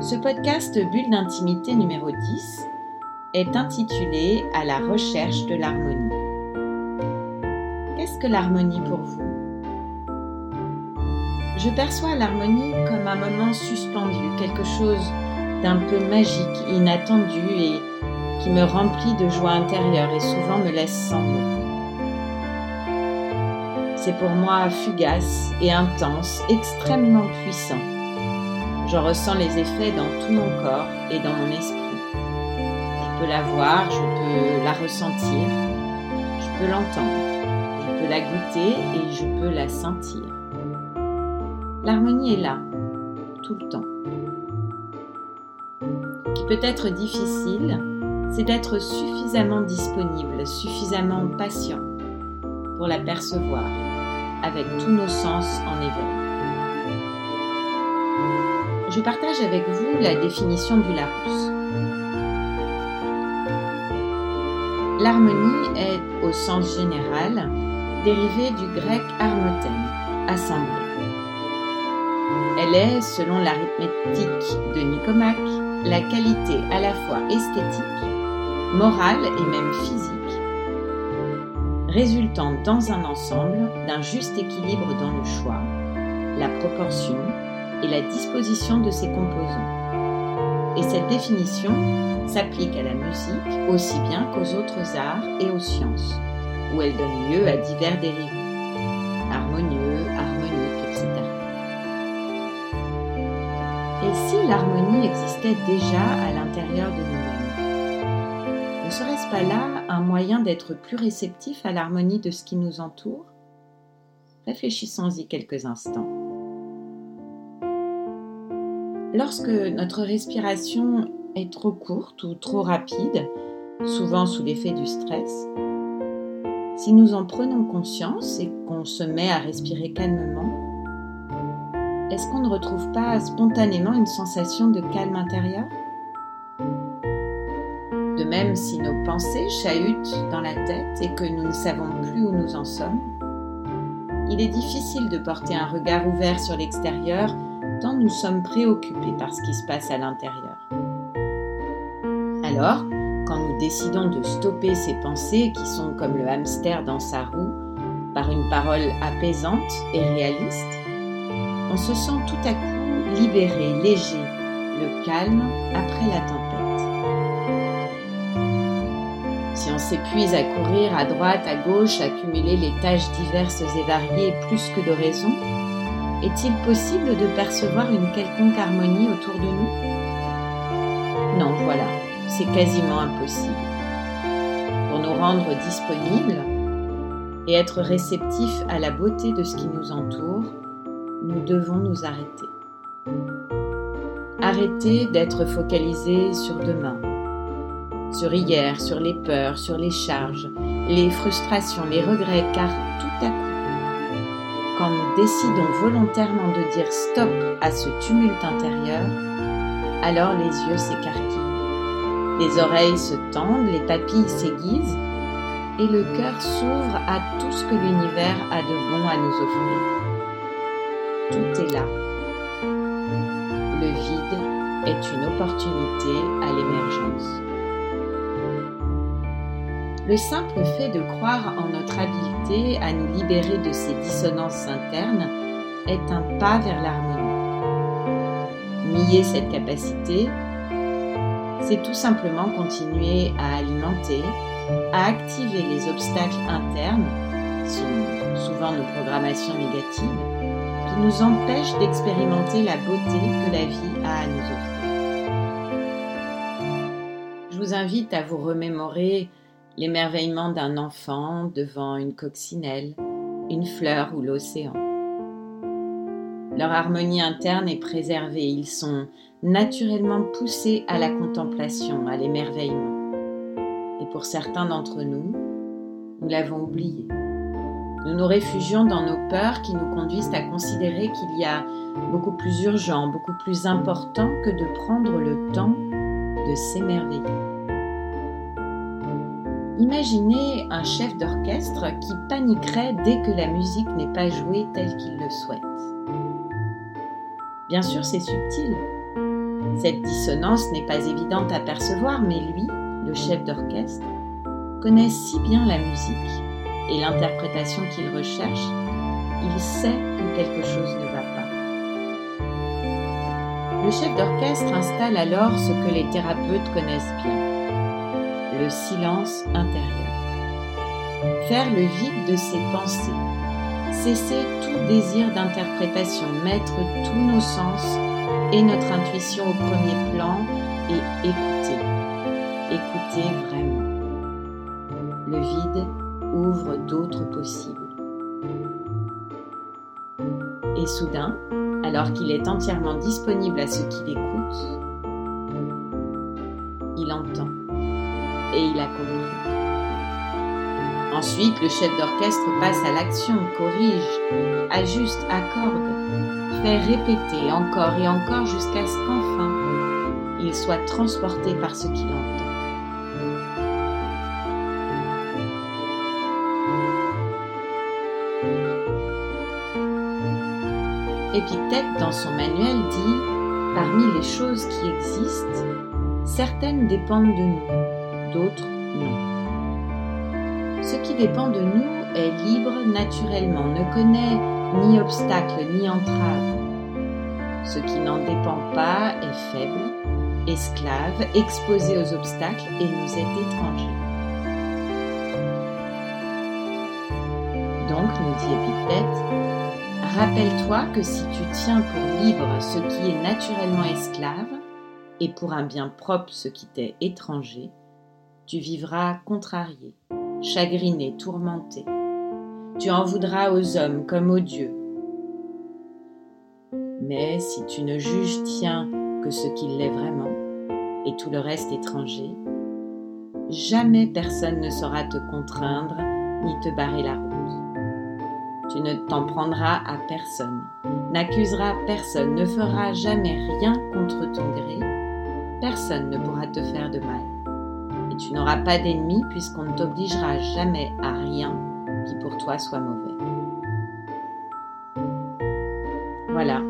Ce podcast Bulle d'intimité numéro 10 est intitulé À la recherche de l'harmonie. Qu'est-ce que l'harmonie pour vous? Je perçois l'harmonie comme un moment suspendu, quelque chose d'un peu magique, inattendu et qui me remplit de joie intérieure et souvent me laisse sans mots. C'est pour moi fugace et intense, extrêmement puissant je ressens les effets dans tout mon corps et dans mon esprit. Je peux la voir, je peux la ressentir, je peux l'entendre, je peux la goûter et je peux la sentir. L'harmonie est là, tout le temps. Ce qui peut être difficile, c'est d'être suffisamment disponible, suffisamment patient pour la percevoir avec tous nos sens en éveil je partage avec vous la définition du Larousse. L'harmonie est, au sens général, dérivée du grec harmoten, assemblée. Elle est, selon l'arithmétique de Nicomaque, la qualité à la fois esthétique, morale et même physique, résultant dans un ensemble d'un juste équilibre dans le choix, la proportion, et la disposition de ses composants. Et cette définition s'applique à la musique aussi bien qu'aux autres arts et aux sciences, où elle donne lieu à divers dérivés, harmonieux, harmoniques, etc. Et si l'harmonie existait déjà à l'intérieur de nous-mêmes Ne serait-ce pas là un moyen d'être plus réceptif à l'harmonie de ce qui nous entoure? Réfléchissons-y quelques instants. Lorsque notre respiration est trop courte ou trop rapide, souvent sous l'effet du stress, si nous en prenons conscience et qu'on se met à respirer calmement, est-ce qu'on ne retrouve pas spontanément une sensation de calme intérieur? De même, si nos pensées chahutent dans la tête et que nous ne savons plus où nous en sommes, il est difficile de porter un regard ouvert sur l'extérieur nous sommes préoccupés par ce qui se passe à l'intérieur. Alors, quand nous décidons de stopper ces pensées qui sont comme le hamster dans sa roue, par une parole apaisante et réaliste, on se sent tout à coup libéré, léger, le calme après la tempête. Si on s'épuise à courir à droite, à gauche, à cumuler les tâches diverses et variées plus que de raison, est-il possible de percevoir une quelconque harmonie autour de nous? Non, voilà, c'est quasiment impossible. Pour nous rendre disponibles et être réceptifs à la beauté de ce qui nous entoure, nous devons nous arrêter. Arrêter d'être focalisés sur demain, sur hier, sur les peurs, sur les charges, les frustrations, les regrets, car tout à coup, quand nous décidons volontairement de dire stop à ce tumulte intérieur, alors les yeux s'écarquillent, les oreilles se tendent, les papilles s'aiguisent et le cœur s'ouvre à tout ce que l'univers a de bon à nous offrir. Tout est là. Le vide est une opportunité à l'émergence. Le simple fait de croire en notre habileté à nous libérer de ces dissonances internes est un pas vers l'harmonie. Nier cette capacité, c'est tout simplement continuer à alimenter, à activer les obstacles internes, qui sont souvent nos programmations négatives, qui nous empêchent d'expérimenter la beauté que la vie a à nous offrir. Je vous invite à vous remémorer l'émerveillement d'un enfant devant une coccinelle, une fleur ou l'océan. Leur harmonie interne est préservée. Ils sont naturellement poussés à la contemplation, à l'émerveillement. Et pour certains d'entre nous, nous l'avons oublié. Nous nous réfugions dans nos peurs qui nous conduisent à considérer qu'il y a beaucoup plus urgent, beaucoup plus important que de prendre le temps de s'émerveiller. Imaginez un chef d'orchestre qui paniquerait dès que la musique n'est pas jouée telle qu'il le souhaite. Bien sûr, c'est subtil. Cette dissonance n'est pas évidente à percevoir, mais lui, le chef d'orchestre, connaît si bien la musique et l'interprétation qu'il recherche, il sait que quelque chose ne va pas. Le chef d'orchestre installe alors ce que les thérapeutes connaissent bien, le silence intérieur. Faire le vide de ses pensées, cesser tout désir d'interprétation, mettre tous nos sens et notre intuition au premier plan et écouter. Écouter vraiment. Le vide ouvre d'autres possibles. Et soudain, alors qu'il est entièrement disponible à ceux qui l'écoutent, il entend et il accomplit. Ensuite, le chef d'orchestre passe à l'action, corrige, ajuste, accorde, fait répéter encore et encore jusqu'à ce qu'enfin il soit transporté par ce qu'il entend. Épictète, dans son manuel, dit Parmi les choses qui existent, certaines dépendent de nous, d'autres non. Ce qui dépend de nous est libre naturellement, ne connaît ni obstacle ni entrave. Ce qui n'en dépend pas est faible, esclave, exposé aux obstacles et nous est étranger. Donc, nous dit Épictète, Rappelle-toi que si tu tiens pour libre ce qui est naturellement esclave, et pour un bien propre ce qui t'est étranger, tu vivras contrarié, chagriné, tourmenté. Tu en voudras aux hommes comme aux dieux. Mais si tu ne juges tiens que ce qu'il l'est vraiment, et tout le reste étranger, jamais personne ne saura te contraindre ni te barrer la route. Tu ne t'en prendras à personne, n'accuseras personne, ne feras jamais rien contre ton gré. Personne ne pourra te faire de mal. Tu n'auras pas d'ennemis puisqu'on ne t'obligera jamais à rien qui pour toi soit mauvais. Voilà,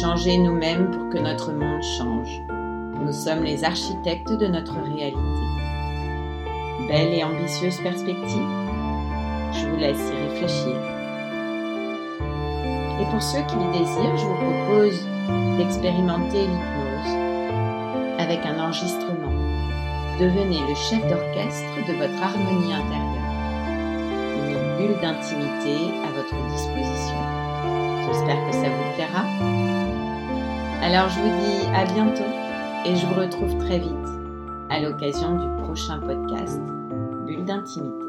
changer nous-mêmes pour que notre monde change. Nous sommes les architectes de notre réalité. Belle et ambitieuse perspective Je vous laisse y réfléchir. Et pour ceux qui le désirent, je vous propose d'expérimenter l'hypnose avec un enregistrement. Devenez le chef d'orchestre de votre harmonie intérieure. Une bulle d'intimité à votre disposition. J'espère que ça vous plaira. Alors je vous dis à bientôt et je vous retrouve très vite à l'occasion du prochain podcast Bulle d'intimité.